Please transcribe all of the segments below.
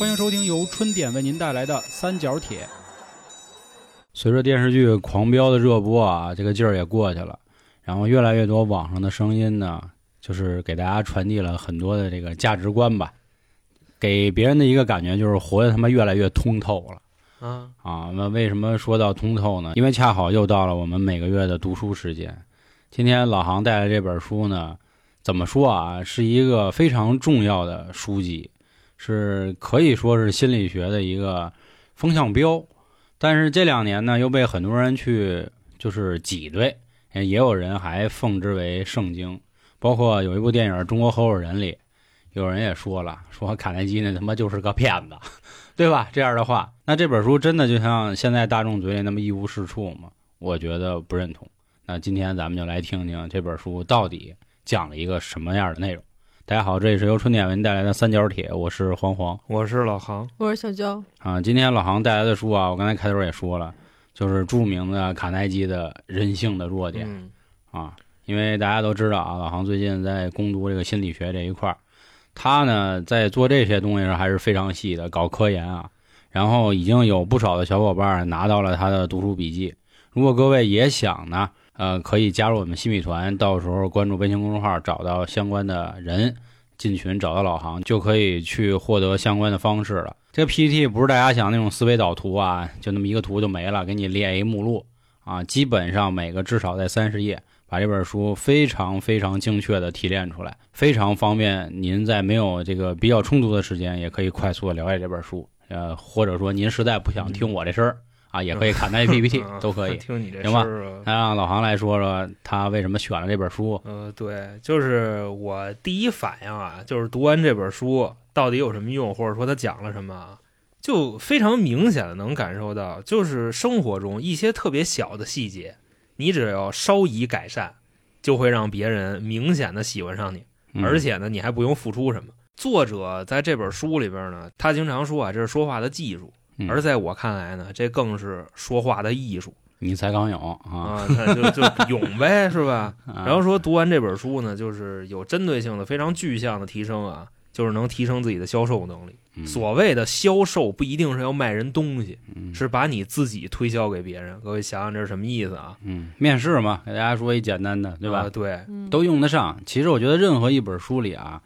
欢迎收听由春点为您带来的《三角铁》。随着电视剧《狂飙》的热播啊，这个劲儿也过去了，然后越来越多网上的声音呢，就是给大家传递了很多的这个价值观吧，给别人的一个感觉就是活得他妈越来越通透了。啊，啊，那为什么说到通透呢？因为恰好又到了我们每个月的读书时间。今天老杭带来这本书呢，怎么说啊，是一个非常重要的书籍，是可以说是心理学的一个风向标。但是这两年呢，又被很多人去就是挤兑，也有人还奉之为圣经。包括有一部电影《中国合伙人》里，有人也说了，说卡耐基那他妈就是个骗子。对吧？这样的话，那这本书真的就像现在大众嘴里那么一无是处吗？我觉得不认同。那今天咱们就来听听这本书到底讲了一个什么样的内容。大家好，这里是由春点为您带来的三角铁，我是黄黄，我是老杭，我是小焦啊。今天老杭带来的书啊，我刚才开头也说了，就是著名的卡耐基的人性的弱点、嗯啊。因为大家都知道啊，老杭最近在攻读这个心理学这一块儿。他呢，在做这些东西上还是非常细的，搞科研啊。然后已经有不少的小伙伴拿到了他的读书笔记。如果各位也想呢，呃，可以加入我们新米团，到时候关注微信公众号，找到相关的人进群，找到老航，就可以去获得相关的方式了。这个 PPT 不是大家想那种思维导图啊，就那么一个图就没了，给你列一目录啊，基本上每个至少在三十页。把这本书非常非常精确的提炼出来，非常方便您在没有这个比较充足的时间，也可以快速的了解这本书。呃，或者说您实在不想听我这声儿啊，也可以看那 PPT 都可以。听你这行吧那让老杭来说说他为什么选了这本书。呃，对，就是我第一反应啊，就是读完这本书到底有什么用，或者说他讲了什么啊，就非常明显的能感受到，就是生活中一些特别小的细节，你只要稍一改善，就会让别人明显的喜欢上你，嗯而且呢，你还不用付出什么。作者在这本书里边呢，他经常说啊，这是说话的技术，嗯而在我看来呢，这更是说话的艺术你才刚有啊，啊，那就就勇呗，是吧？啊然后说读完这本书呢，就是有针对性的、非常具象的提升啊，就是能提升自己的销售能力。嗯所谓的销售不一定是要卖人东西，嗯是把你自己推销给别人。各位想想这是什么意思啊？嗯面试嘛，给大家说一简单的，对吧？啊对，嗯都用得上。其实我觉得任何一本书里啊，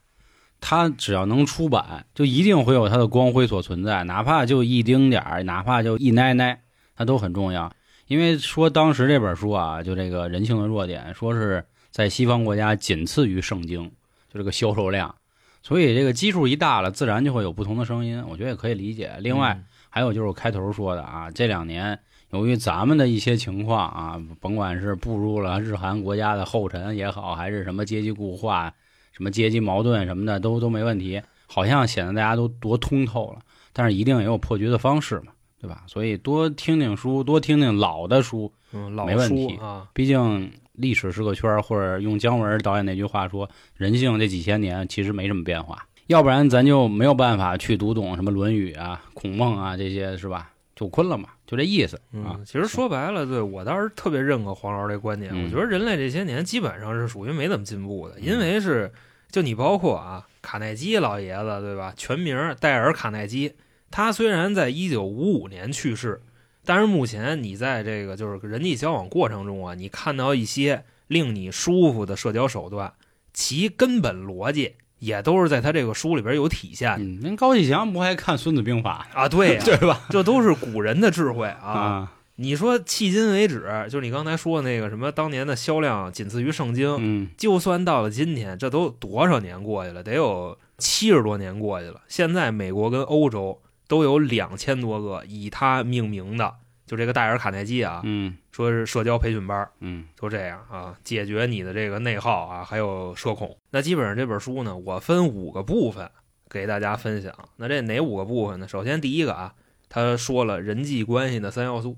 它只要能出版，就一定会有它的光辉所存在，哪怕就一丁点儿，哪怕就一奶奶，它都很重要。因为说当时这本书啊，就这个人性的弱点，说是在西方国家仅次于圣经，就这个销售量。所以这个基数一大了，自然就会有不同的声音，我觉得也可以理解。另外，还有就是我开头说的啊，这两年由于咱们的一些情况啊，甭管是步入了日韩国家的后尘也好，还是什么阶级固化、什么阶级矛盾什么的，都都没问题，好像显得大家都多通透了。但是一定也有破局的方式嘛，对吧？所以多听听书，多听听老的书，嗯，老没问题书啊，毕竟历史是个圈儿，或者用姜文导演那句话说，人性这几千年其实没什么变化。要不然咱就没有办法去读懂什么《论语》啊、孔孟啊这些，是吧？就困了嘛，就这意思啊嗯，。其实说白了，对我倒是特别认可黄老师这观点。嗯我觉得人类这些年基本上是属于没怎么进步的，因为是就你包括啊，卡耐基老爷子对吧？全名戴尔·卡耐基，他虽然在一九五五年去世，但是目前你在这个就是人际交往过程中啊，你看到一些令你舒服的社交手段，其根本逻辑也都是在他这个书里边有体现的、嗯，人高启强不还看《孙子兵法》啊。对呀、对吧？这都是古人的智慧啊。啊，你说迄今为止，就是你刚才说的那个什么，当年的销量仅次于圣经，嗯就算到了今天，这都多少年过去了？得有七十多年过去了。现在美国跟欧洲都有两千多个以他命名的，就这个戴尔·卡耐基啊，嗯说是社交培训班，嗯就这样啊，解决你的这个内耗啊，还有社恐。那基本上这本书呢，我分五个部分给大家分享。那这哪五个部分呢？首先第一个啊，他说了人际关系的三要素。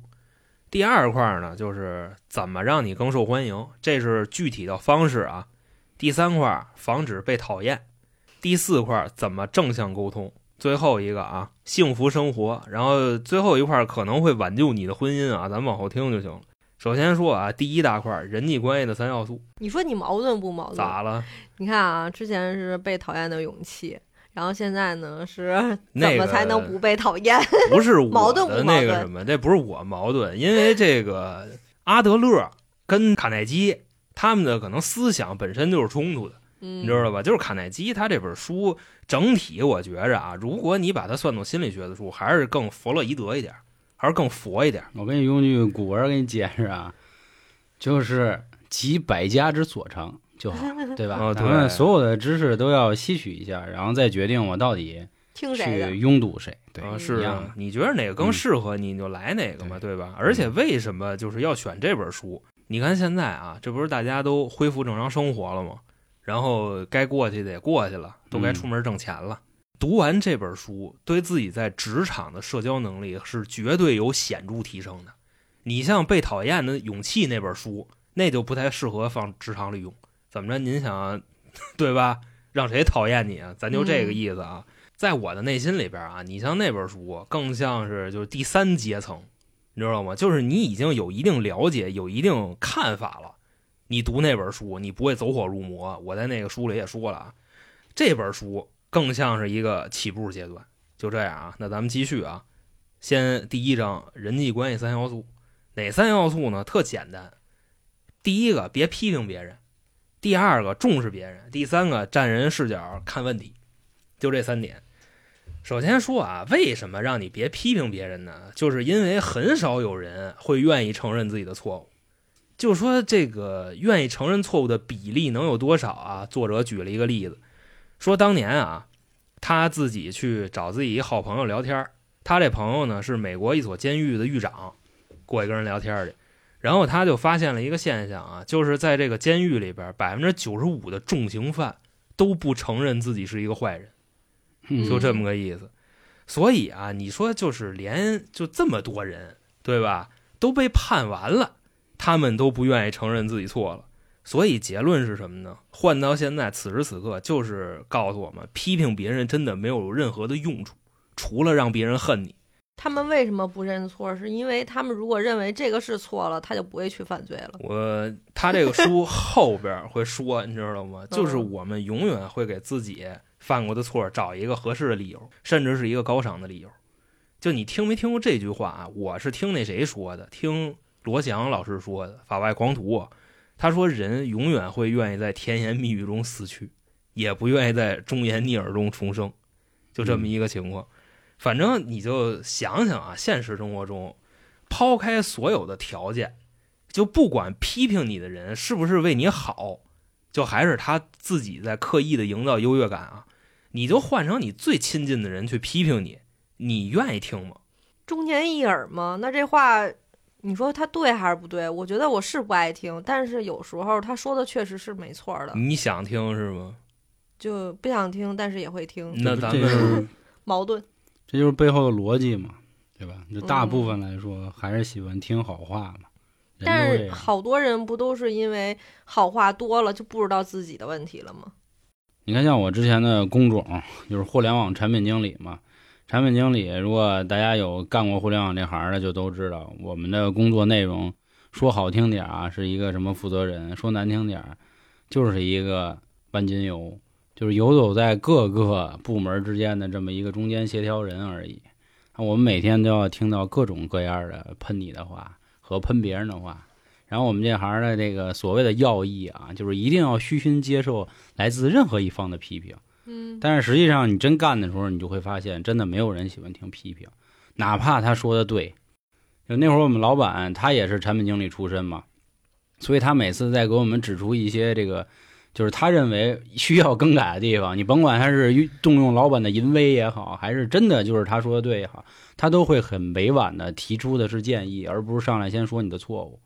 第二块呢，就是怎么让你更受欢迎，这是具体的方式啊。第三块，防止被讨厌。第四块，怎么正向沟通。最后一个啊，幸福生活。然后最后一块可能会挽救你的婚姻啊，咱往后听就行了。首先说啊，第一大块人际关系的三要素，你说你矛盾不矛盾？咋了？你看啊，之前是被讨厌的勇气，然后现在呢是 怎么才能不被讨厌？不是我矛盾不的矛盾那个什么，这不是我矛盾，因为这个阿德勒跟卡耐基他们的可能思想本身就是冲突的，你你知道吧？就是卡耐基他这本书整体，我觉着啊，如果你把它算作心理学的书，还是更弗洛伊德一点，还是更佛一点。我给你用句古文给你解释啊，就是集百家之所长就好，对吧？哦对咱们所有的知识都要吸取一下，然后再决定我到底去听谁的？拥堵谁。对，是你觉得哪个更嗯适合你，你就来哪个嘛，对对吧？而且为什么就是要选这本书？你看现在啊，这不是大家都恢复正常生活了吗？然后该过去的也过去了，都该嗯出门挣钱了。读完这本书，对自己在职场的社交能力是绝对有显著提升的。你像《被讨厌的勇气》那本书，那就不太适合放职场里用。怎么着？您想，对吧？让谁讨厌你啊？咱就这个意思啊。在我的内心里边啊，你像那本书，更像是就是第三阶层，你知道吗？就是你已经有一定了解、有一定看法了，你读那本书，你不会走火入魔。我在那个书里也说了啊，这本书更像是一个起步阶段。就这样啊，那咱们继续啊。先第一章人际关系三要素，哪三要素呢？特简单。第一个，别批评别人；第二个，重视别人；第三个，站人视角看问题。就这三点。首先说啊，为什么让你别批评别人呢？就是因为很少有人会愿意承认自己的错误。就说这个愿意承认错误的比例能有多少啊？作者举了一个例子，说当年啊，他自己去找自己一好朋友聊天儿他这朋友呢是美国一所监狱的狱长，过去跟人聊天去，然后他就发现了一个现象啊，就是在这个监狱里边，百分之九十五的重刑犯都不承认自己是一个坏人。嗯就这么个意思。所以啊，你说就是连就这么多人，对吧，都被判完了，他们都不愿意承认自己错了。所以结论是什么呢？换到现在此时此刻，就是告诉我们，批评别人真的没有任何的用处，除了让别人恨你。他们为什么不认错？是因为他们如果认为这个是错了，他就不会去犯罪了。我他这个书后边会说，你知道吗？就是嗯我们永远会给自己犯过的错找一个合适的理由，甚至是一个高尚的理由。就你听没听过这句话啊？我是听那谁说的，听罗翔老师说的，《法外狂徒》。他说，人永远会愿意在甜言蜜语中死去，也不愿意在忠言逆耳中重生，就这么一个情况。反正你就想想啊，现实生活中，抛开所有的条件，就不管批评你的人是不是为你好，就还是他自己在刻意的营造优越感啊，你就换成你最亲近的人去批评你，你愿意听吗？忠言逆耳吗，那这话你说他对还是不对？我觉得我是不爱听，但是有时候他说的确实是没错的，你想听是吗？就不想听，但是也会听，那咱这是们 矛盾。这就是背后的逻辑嘛，对吧？就大嗯部分来说，还是喜欢听好话嘛。但是好多人不都是因为好话多了就不知道自己的问题了吗？你看，像我之前的工种就是互联网产品经理嘛。产品经理，如果大家有干过互联网这行的，就都知道我们的工作内容，说好听点儿啊，是一个什么负责人；说难听点儿，就是一个万金油，就是游走在各个部门之间的这么一个中间协调人而已。我们每天都要听到各种各样的喷你的话和喷别人的话。然后我们这行的这个所谓的要义啊，就是一定要虚心接受来自任何一方的批评。嗯，但是实际上，你真干的时候，你就会发现，真的没有人喜欢听批评，哪怕他说的对。就那会儿我们老板他也是产品经理出身嘛，所以他每次在给我们指出一些这个，就是他认为需要更改的地方，你甭管他是动用老板的淫威也好，还是真的就是他说的对也好，他都会很委婉的提出的是建议，而不是上来先说你的错误，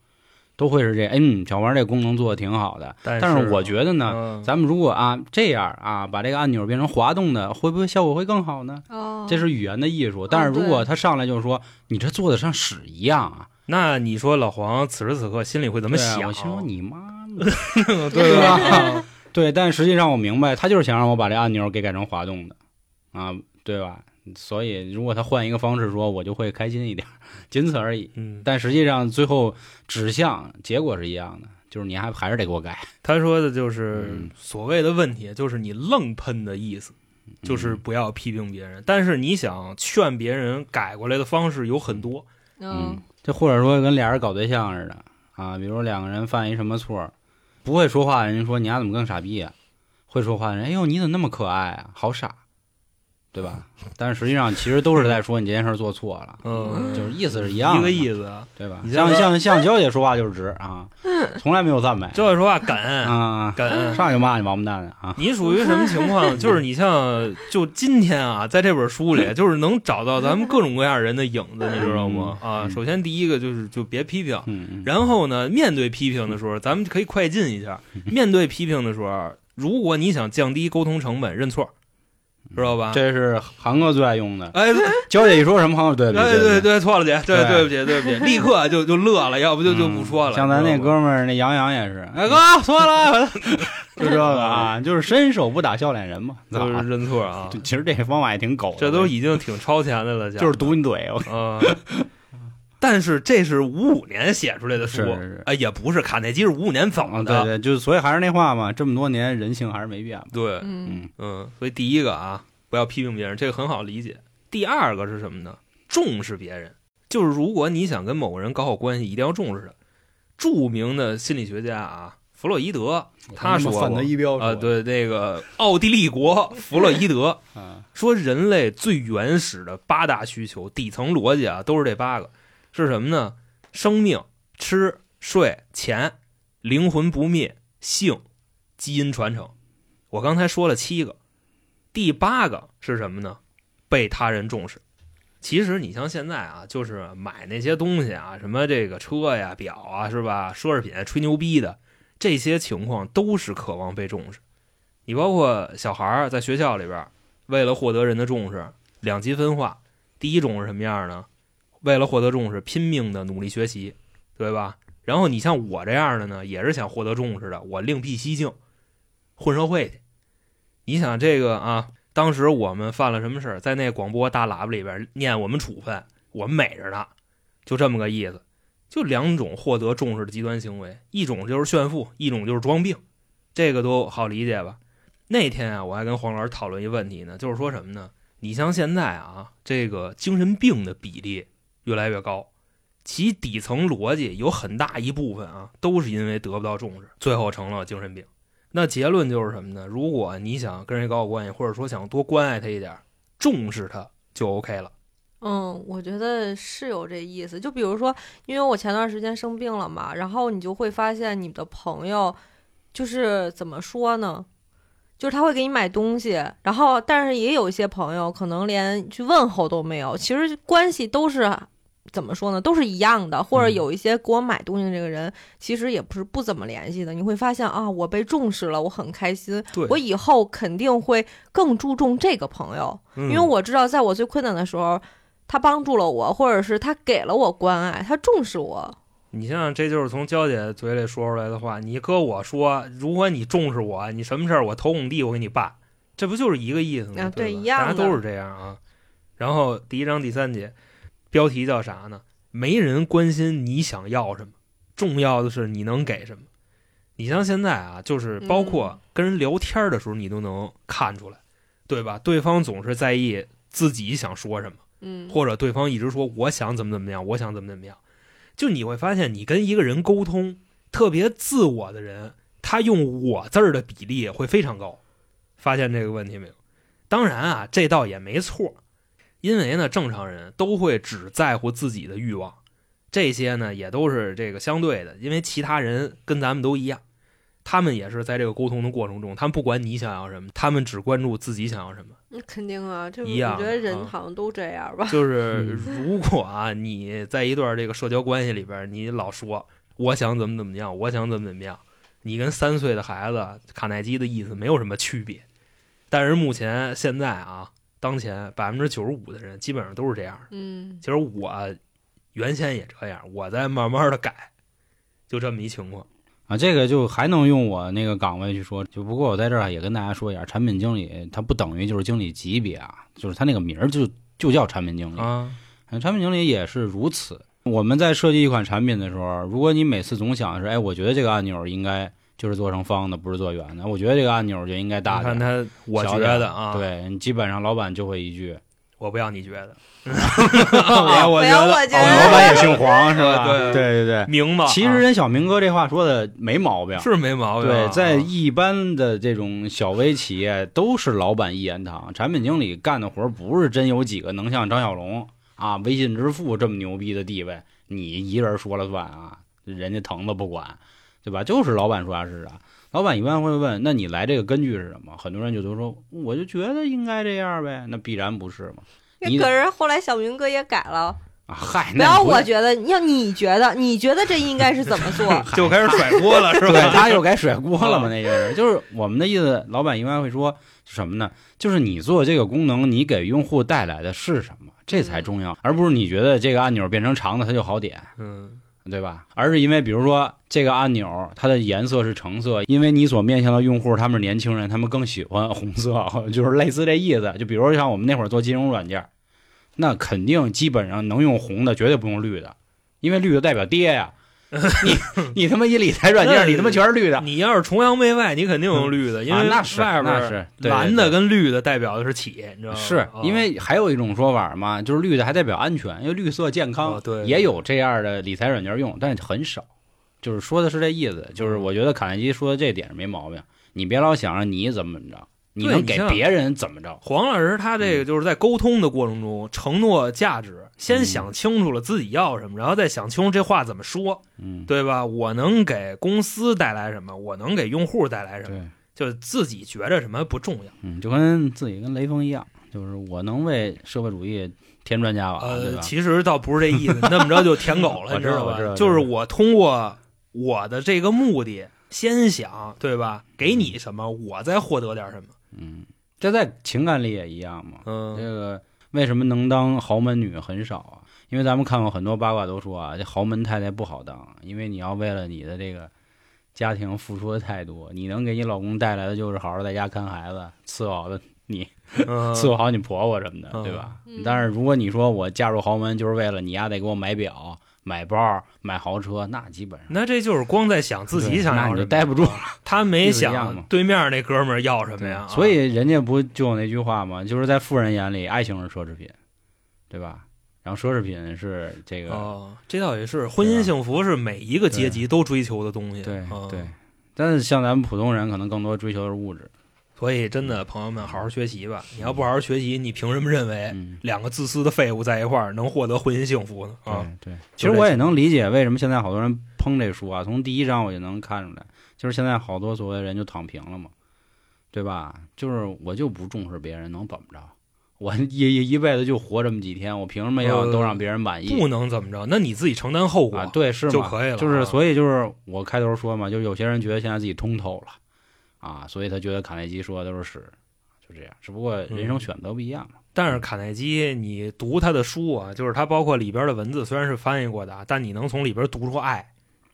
都会是这，嗯，小王这功能做的挺好的，但但是我觉得呢，嗯咱们如果啊这样啊，把这个按钮变成滑动的，会不会效果会更好呢？哦，这是语言的艺术。但是如果他上来就是说你这做的像屎一样啊，那你说老黄此时此刻心里会怎么想？我心说你妈，对吧？对，但实际上我明白，他就是想让我把这按钮给改成滑动的啊，对吧？所以如果他换一个方式说，我就会开心一点，仅此而已。嗯，但实际上最后指向结果是一样的，就是你还还是得给我改。他说的就是嗯所谓的问题，就是你愣喷的意思。就是不要批评别人。但是你想劝别人改过来的方式有很多，嗯这或者说跟俩人搞对象似的啊，比如两个人犯一什么错，不会说话的人说你丫怎么更傻逼呀、会说话的人，哎呦你怎么那么可爱啊，好傻，对吧？但是实际上其实都是在说你这件事儿做错了，嗯，就是意思是一样的，一个意思啊。对吧？你像像像像娇姐说话就是直啊，从来没有赞美娇姐说话梗，啊，梗。上去骂你王八蛋啊，你属于什么情况？就是你像就今天啊，在这本书里，就是能找到咱们各种各样人的影子，你知道吗？啊，嗯首先第一个就是就别批评，然后呢，面对批评的时候，咱们可以快进一下。面对批评的时候，如果你想降低沟通成本，认错，知道吧？这是韩哥最爱用的，哎，娇姐一说什么，韩哥对哎对对对，错了姐，对对。对不起对不起，立刻就就乐了，要不就就不说了。嗯像咱那哥们儿那杨洋也是，哎哥错了，就这个啊，就是伸手不打笑脸人嘛，就是啊认错啊，其实这个方法也挺狗，这都已经挺超前的了，就是堵你嘴，我啊。但是这是五五年写出来的书哎，也不是卡耐基是五五年走啊，的，对对，就是所以还是那话嘛，这么多年人性还是没变嘛，对，嗯。嗯嗯，所以第一个啊，不要批评别人，这个很好理解。第二个是什么呢？重视别人，就是如果你想跟某个人搞好关系，一定要重视他。著名的心理学家啊，弗洛伊德，他说过范德一标啊，对那个奥地利国弗洛伊德啊，说，人类最原始的八大需求，底层逻辑啊，都是这八个，是什么呢？生命、吃、睡、钱、灵魂不灭、性、基因传承。我刚才说了七个，第八个是什么呢？被他人重视。其实你像现在啊，就是买那些东西啊，什么这个车呀、表啊，是吧？奢侈品吹牛逼的这些情况，都是渴望被重视。你包括小孩在学校里边，为了获得人的重视，两极分化。第一种是什么样呢？为了获得重视，拼命的努力学习，对吧？然后你像我这样的呢，也是想获得重视的，我另辟蹊径，混社会去。你想这个啊，当时我们犯了什么事儿，在那广播大喇叭里边念我们处分，我们美着呢，就这么个意思。就两种获得重视的极端行为，一种就是炫富，一种就是装病，这个都好理解吧？那天啊，我还跟黄老师讨论一问题呢，就是说什么呢？你像现在啊，这个精神病的比例越来越高，其底层逻辑有很大一部分啊，都是因为得不到重视，最后成了精神病。那结论就是什么呢？如果你想跟人搞好关系，或者说想多关爱他一点，重视他就 OK 了。嗯，我觉得是有这意思。就比如说，因为我前段时间生病了嘛，然后你就会发现你的朋友，就是怎么说呢？就是他会给你买东西，然后但是也有一些朋友可能连去问候都没有。其实关系都是怎么说呢？都是一样的。或者嗯有一些给我买东西的这个人，其实也不是不怎么联系的。你会发现啊，我被重视了，我很开心。对我以后肯定会更注重这个朋友。因因为我知道，在我最困难的时候，他帮助了我，或者是他给了我关爱，他重视我。你像这就是从娇姐嘴里说出来的话，你搁我说，如果你重视我，你什么事儿我头拱地我给你办，这不就是一个意思吗？啊对对一样的大家都是这样啊。然后第一章第三节，标题叫啥呢？没人关心你想要什么，重要的是你能给什么。你像现在啊，就是包括跟人聊天的时候，你都能看出来，对吧？对方总是在意自己想说什么。嗯或者对方一直说我想怎么怎么样，我想怎么怎么样，就你会发现，你跟一个人沟通，特别自我的人，他用我字儿的比例会非常高。发现这个问题没有？当然啊，这倒也没错，因为呢，正常人都会只在乎自己的欲望，这些呢也都是这个相对的，因为其他人跟咱们都一样，他们也是在这个沟通的过程中，他们不管你想要什么，他们只关注自己想要什么。那肯定啊，这一样我觉得人啊好像都这样吧。就是如果啊，你在一段这个社交关系里边，你老说我想怎么怎么样，我想怎么怎么样，你跟三岁的孩子卡耐基的意思没有什么区别。但是目前现在啊，当前百分之九十五的人基本上都是这样。嗯其实我原先也这样，我在慢慢的改，就这么一情况。啊，这个就还能用我那个岗位去说，就不过我在这儿也跟大家说一下，产品经理他不等于就是经理级别啊，就是他那个名儿就就叫产品经理，啊，嗯产品经理也是如此。我们在设计一款产品的时候，如果你每次总想是，哎，我觉得这个按钮应该就是做成方的，不是做圆的。我觉得这个按钮就应该大你看点。他，我觉得啊，，对你基本上老板就会一句，我不要你觉得 我觉哦，得老板也 姓黄是吧？对对对对。明？其实人小明哥这话说的没毛病，是没毛病啊。对，在一般的这种小微企业，都是老板一言堂，产品经理干的活儿不是真有几个能像张小龙啊、微信支付这么牛逼的地位，你一人说了算啊，人家疼的不管，对吧？就是老板说啥是啥。老板一般会问，那你来这个根据是什么？很多人就都说，我就觉得应该这样呗，那必然不是嘛。你可是后来小明哥也改了，啊，嗨，不要那我觉得，要你觉得，你觉得这应该是怎么做？就开始甩锅了，是对，吧？他又该甩锅了嘛？那就是就是我们的意思，老板一般会说什么呢？就是你做这个功能，你给用户带来的是什么，这才重要，而不是你觉得这个按钮变成长的它就好点，嗯，对吧？而是因为比如说这个按钮它的颜色是橙色，因为你所面向的用户他们是年轻人，他们更喜欢红色，就是类似这意思。就比如像我们那会儿做金融软件，那肯定基本上能用红的，绝对不用绿的，因为绿的代表跌呀。你你他妈一理财软件，你他妈全是绿的，你要是崇洋媚外，你肯定用绿的，因为啊那是外边那是对蓝的跟绿的代表的是企业，你知道吗？是啊因为还有一种说法嘛，就是绿的还代表安全，因为绿色健康，哦对也有这样的理财软件用，但是很少。就是说的是这意思，就是嗯我觉得卡耐基说的这点没毛病，你别老想着你怎么怎么着，你能给别人怎么着。黄老师他嗯这个就是在沟通的过程中，承诺价值，先想清楚了自己要什么，然后再想清楚这话怎么说，嗯，对吧？我能给公司带来什么？我能给用户带来什么？对，就自己觉着什么不重要。嗯，就跟自己跟雷锋一样，就是我能为社会主义添砖加瓦，对呃，吧？其实倒不是这意思，那么着就舔狗了，我你知道吧知道？就是我通过我的这个目的，先想，对吧？给你什么，我再获得点什么。嗯，这在情感里也一样嘛。嗯这嗯，个为什么能当豪门女很少啊？因为咱们看过很多八卦都说啊，这豪门太太不好当，因为你要为了你的这个家庭付出的太多，你能给你老公带来的就是好好在家看孩子，伺候好的你，嗯伺候好你婆婆什么的，嗯对吧嗯？但是如果你说我嫁入豪门就是为了你丫得给我买表、买包、买豪车，那基本上那这就是光在想自己对那你就想要什么，待不住了 他没想对面那哥们儿要什么呀？啊所以人家不就有那句话吗？就是在富人眼里，爱情是奢侈品，对吧？然后奢侈品是这个，哦，这倒也是，婚姻幸福是每一个阶级都追求的东西。对嗯对。但是像咱们普通人，可能更多追求的是物质。所以真的，朋友们，好好学习吧。你要不好好学习，你凭什么认为嗯，两个自私的废物在一块儿能获得婚姻幸福呢？啊，对对。其实我也能理解为什么现在好多人抨这书啊，从第一章我就能看出来，就是现在好多所谓人就躺平了嘛，对吧？就是我就不重视别人，能怎么着？我一一一辈子就活这么几天，我凭什么要呃都让别人满意？不能怎么着，那你自己承担后果。啊，对，是吗就可以了就是啊所以就是我开头说嘛，就是有些人觉得现在自己通透了啊，所以他觉得卡耐基说的都是屎，就这样。只不过人生选择不一样嘛。但是卡耐基，你读他的书啊，就是他包括里边的文字，虽然是翻译过的啊，但你能从里边读出爱。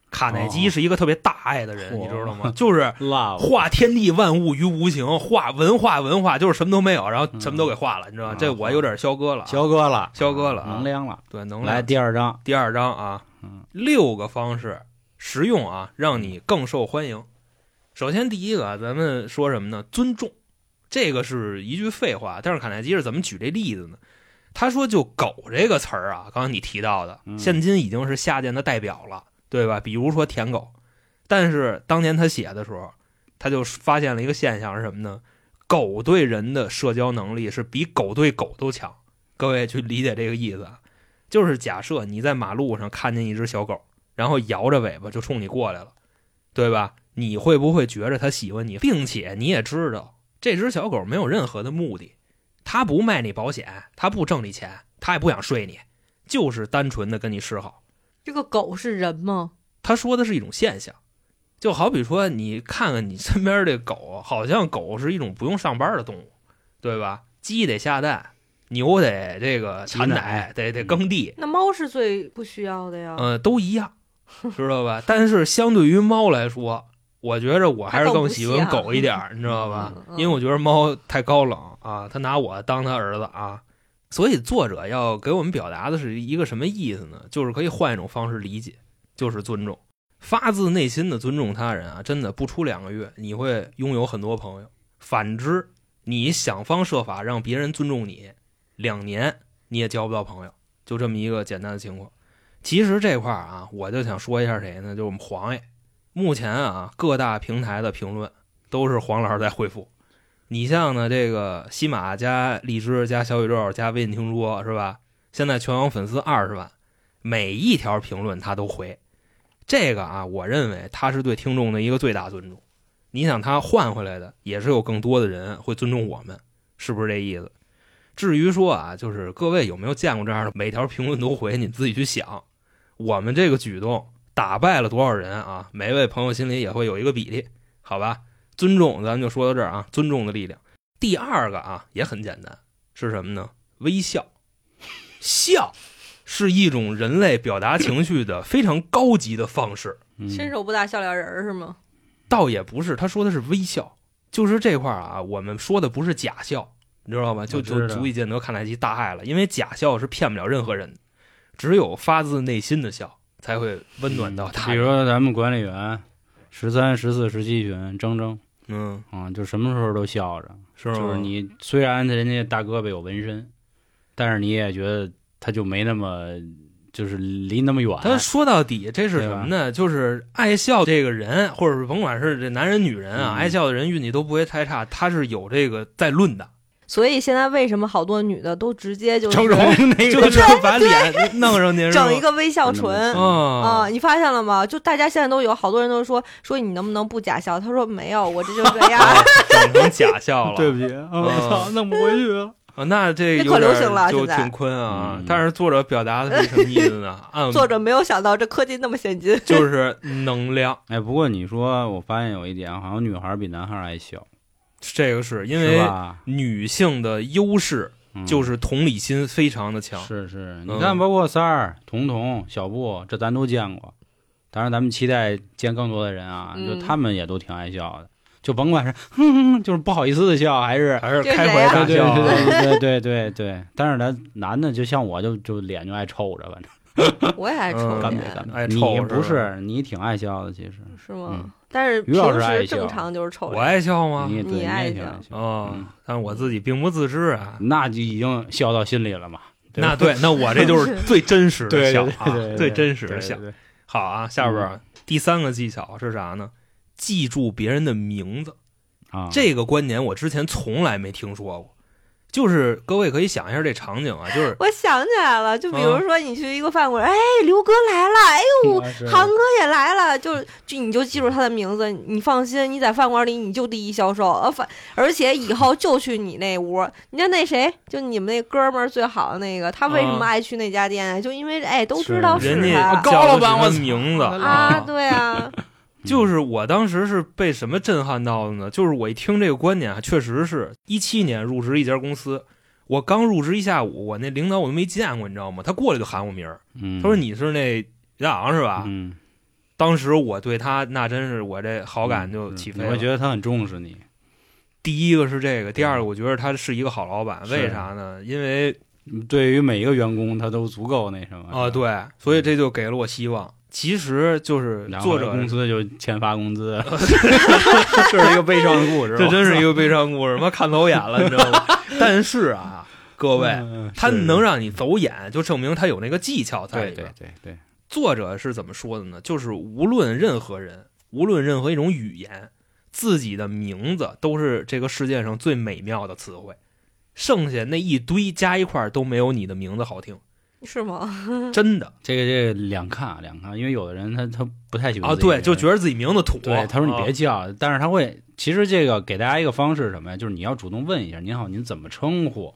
卡耐基哦是一个特别大爱的人，嚯你知道吗？就是 辣化天地万物于无形，化文化文化就是什么都没有，然后什么都给化了，你知道吗？嗯这我有点消哥了啊，肖哥了，消哥了啊能量了。对，能量来。第二章，第二章啊嗯，六个方式实用啊，让你更受欢迎。首先第一个啊，咱们说什么呢？尊重，这个是一句废话，但是卡耐基是怎么举这例子呢？他说，就“狗”这个词儿啊，刚刚你提到的，嗯现今已经是下贱的代表了，对吧？比如说舔狗，但是当年他写的时候，他就发现了一个现象是什么呢？狗对人的社交能力是比狗对狗都强。各位去理解这个意思啊，就是假设你在马路上看见一只小狗，然后摇着尾巴就冲你过来了，对吧？你会不会觉着他喜欢你，并且你也知道这只小狗没有任何的目的，它不卖你保险，它不挣你钱，它也不想睡你，就是单纯的跟你示好。这个狗是人吗？他说的是一种现象，就好比说，你看看你身边这狗，好像狗是一种不用上班的动物，对吧？鸡得下蛋，牛得这个产奶奶，得得耕地，那猫是最不需要的呀。嗯，都一样，知道吧？但是相对于猫来说，我觉着我还是更喜欢狗一点儿，你知道吧因为我觉得猫太高冷啊，他拿我当他儿子啊。所以作者要给我们表达的是一个什么意思呢？就是可以换一种方式理解，就是尊重。发自内心的尊重他人啊，真的不出两个月，你会拥有很多朋友。反之，你想方设法让别人尊重你，两年你也交不到朋友，就这么一个简单的情况。其实这块儿啊，我就想说一下谁呢？就是我们黄爷。目前啊，各大平台的评论都是黄老师在回复。你像呢，这个喜马加荔枝加小宇宙加微信听说是吧？现在全网粉丝二十万，每一条评论他都回。这个啊，我认为他是对听众的一个最大尊重。你想他换回来的，也是有更多的人会尊重我们，是不是这意思？至于说啊，就是各位有没有见过这样的每条评论都回，你自己去想。我们这个举动打败了多少人啊？每位朋友心里也会有一个比例，好吧？尊重，咱们就说到这儿啊。尊重的力量。第二个啊，也很简单，是什么呢？微笑，笑是一种人类表达情绪的非常高级的方式。嗯伸手不打笑脸人儿是吗？倒也不是，他说的是微笑，就是这块儿啊，我们说的不是假笑，你知道吧？就就足以见得看来其大爱了，因为假笑是骗不了任何人的，只有发自内心的笑才会温暖到他比。如说咱们管理员十三、十四、十七群铮铮嗯，啊，就什么时候都笑着。是吗？就是你虽然人家大胳膊有纹身，但是你也觉得他就没那么就是离那么远。他说到底，这是什么呢？就是爱笑这个人，或者是甭管是这男人女人啊，嗯爱笑的人运气都不会太差，他是有这个在论的，所以现在为什么好多女的都直接就是成容 那个就是把脸弄上去，整一个微笑唇真的没啊啊？你发现了吗？就大家现在都有好多人都说说你能不能不假笑？他说没有，我这就这样。啊整成假笑了。对不起，啊我操，弄不回去了。啊，那这可流行了现在就挺坤啊。嗯但是作者表达的是什么意思呢？按作者没有想到这科技那么先进。就是能量，哎，不过你说，我发现有一点，好像女孩比男孩爱笑，这个是因为吧？女性的优势嗯就是同理心非常的强。是是，你嗯看，包括三儿、彤彤、小布，这咱都见过。当然，咱们期待见更多的人啊，嗯就他们也都挺爱笑的，就甭管是哼哼，就是不好意思的笑，还是还是开怀大笑啊，对对对对对。但是咱男的，就像我就就脸就爱臭着，反正我也爱抽嗯干烟没干没。你爱抽是不是，你挺爱笑的，其实是吗？嗯但是于老平师爱笑时正常就是抽我。爱笑吗？你，爱笑也挺爱笑。哦嗯，但我自己并不自知啊。那就已经笑到心里了嘛。对那对，那我这就是 最真实的笑啊对对对，最真实的笑。对对对好啊，下边儿第三个技巧是啥呢？记住别人的名字。啊，这个观点我之前从来没听说过。就是各位可以想一下这场景啊，就是我想起来了，就比如啊。说你去一个饭馆，哎，刘哥来了，哎呦，啊是航哥也来了，就就你就记住他的名字，你放心，你在饭馆里你就第一销售，呃，反而且以后就去你那屋。你看那谁，就你们那哥们儿最好的那个，他为什么啊。爱去那家店？就因为哎，都知道是人家他。高老板我名字。啊，对啊，就是我当时是被什么震撼到的呢？就是我一听这个观点啊，确实是一七年入职一家公司，我刚入职一下午，我那领导我都没见过，你知道吗？他过来就喊我名儿，嗯，他说你是那杨昂是吧？嗯，当时我对他那真是我这好感就起飞了。你会觉得他很重视你。第一个是这个，第二个我觉得他是一个好老板，为啥呢？因为对于每一个员工，他都足够那什么啊，，对，所以这就给了我希望。其实就是作者公司就欠发工资，这是一个悲伤的故事。这真是一个悲伤故事，妈看走眼了，你知道吗？但是啊，各位，嗯他能让你走眼，就证明他有那个技巧在对对里边。对对，作者是怎么说的呢？就是无论任何人，无论任何一种语言，自己的名字都是这个世界上最美妙的词汇，剩下那一堆加一块都没有你的名字好听，是吗？真的这个这个两看啊两看，因为有的人他他不太喜欢啊！对，就觉得自己名字土。对，他说你啊别叫，但是他会，其实这个给大家一个方式是什么呀？就是你要主动问一下，您好，您怎么称呼？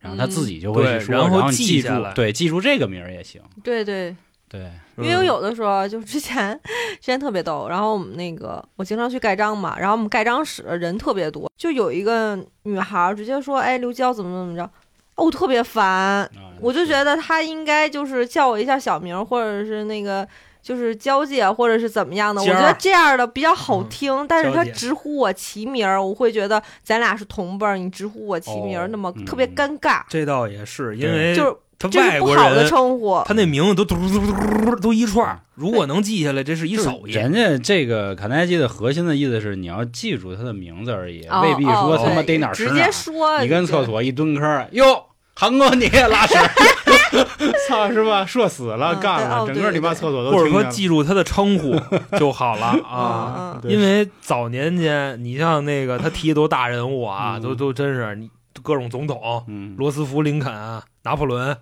然后他自己就会去说，然后然你记住对，记住这个名儿也行。对对，对，嗯因为我有的时候就之前之前特别逗，然后我们那个我经常去盖章嘛，然后我们盖章室人特别多，就有一个女孩儿直接说：“哎，刘娇怎么怎么着。”哦，我特别烦，啊我就觉得他应该就是叫我一下小名儿，或者是那个就是娇姐，或者是怎么样的。我觉得这样的比较好嗯听，但是他直呼我齐名儿，我会觉得咱俩是同辈儿，你直呼我齐名那么嗯特别尴尬。这倒也是，因为就是他外国人称呼。他那名字都嘟嘟嘟嘟嘟都一串，如果能记下来，这是一手艺。人家这个卡耐基的核心的意思是你要记住他的名字而已，哦未必说哦他妈对直接逮哪儿是哪儿。说，你跟厕所一蹲坑，哟，韩国你也拉屎，操是吧？社死了，嗯干了，哦整个你妈厕所都或者说记住他的称呼 就好了啊。因为早年间，你像那个他提的都大人物啊，嗯都都真是你各种总统，嗯，罗斯福、林肯、啊拿破仑，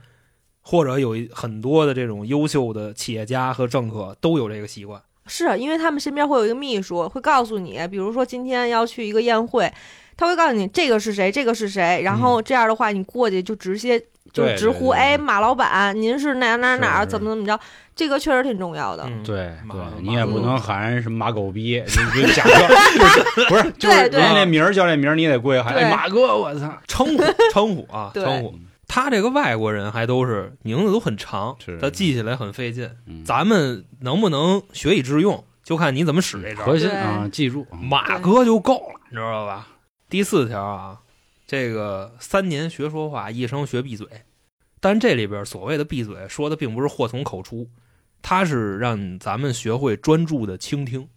或者有很多的这种优秀的企业家和政客都有这个习惯。是因为他们身边会有一个秘书，会告诉你，比如说今天要去一个宴会，他会告诉你这个是谁，这个是谁，然后这样的话你过去就直接就直呼，对对哎，马老板，您是哪哪哪儿怎么怎么着，这个确实挺重要的。嗯，对对，你也不嗯能喊人什么马狗逼，你就假装，不是，就是人对。对家那名儿叫这名儿，你也得跪下喊，哎，马哥，我操，称呼称呼啊，称呼。他这个外国人还都是名字都很长是，他记起来很费劲。嗯咱们能不能学以致用，就看你怎么使这招。核心啊，记住，马哥就够了，你知道吧？第四条啊，这个三年学说话，一生学闭嘴。但这里边所谓的闭嘴，说的并不是祸从口出，他是让咱们学会专注的倾听。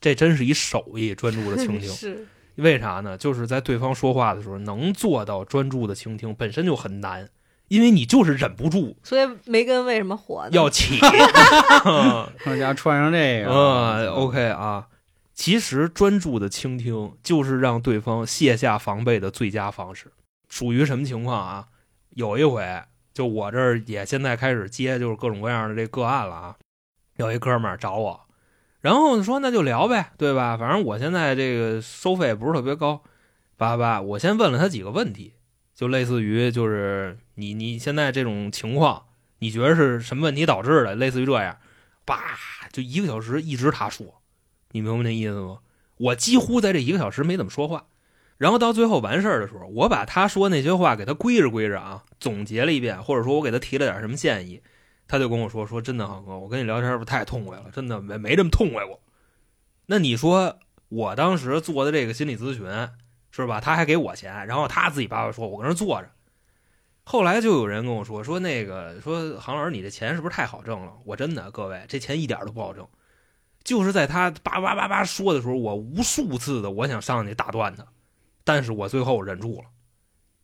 这真是一手艺，专注的倾听。是，为啥呢？就是在对方说话的时候，能做到专注的倾听，本身就很难，因为你就是忍不住所以梅根为什么火呢？要起。大家穿上这个，嗯，OK 啊。其实专注的倾听就是让对方卸下防备的最佳方式。属于什么情况啊？有一回，就我这儿也现在开始接就是各种各样的这个案了啊。有一哥们儿找我，然后说那就聊呗，对吧？反正我现在这个收费不是特别高，叭叭，我先问了他几个问题，就类似于就是你你现在这种情况，你觉得是什么问题导致的？类似于这样，叭就一个小时一直他说，你明白那意思吗？我几乎在这一个小时没怎么说话，然后到最后完事儿的时候，我把他说那些话给他归着归着啊，总结了一遍，或者说我给他提了点什么建议，他就跟我说说真的，航哥，我跟你聊天不太痛快了，真的没没这么痛快过。那你说我当时做的这个心理咨询是吧？他还给我钱，然后他自己叭叭说，我跟那坐着。后来就有人跟我说说那个说航老师，你这钱是不是太好挣了？我真的各位，这钱一点都不好挣。就是在他叭叭叭叭说的时候，我无数次的我想上去打断他，但是我最后忍住了，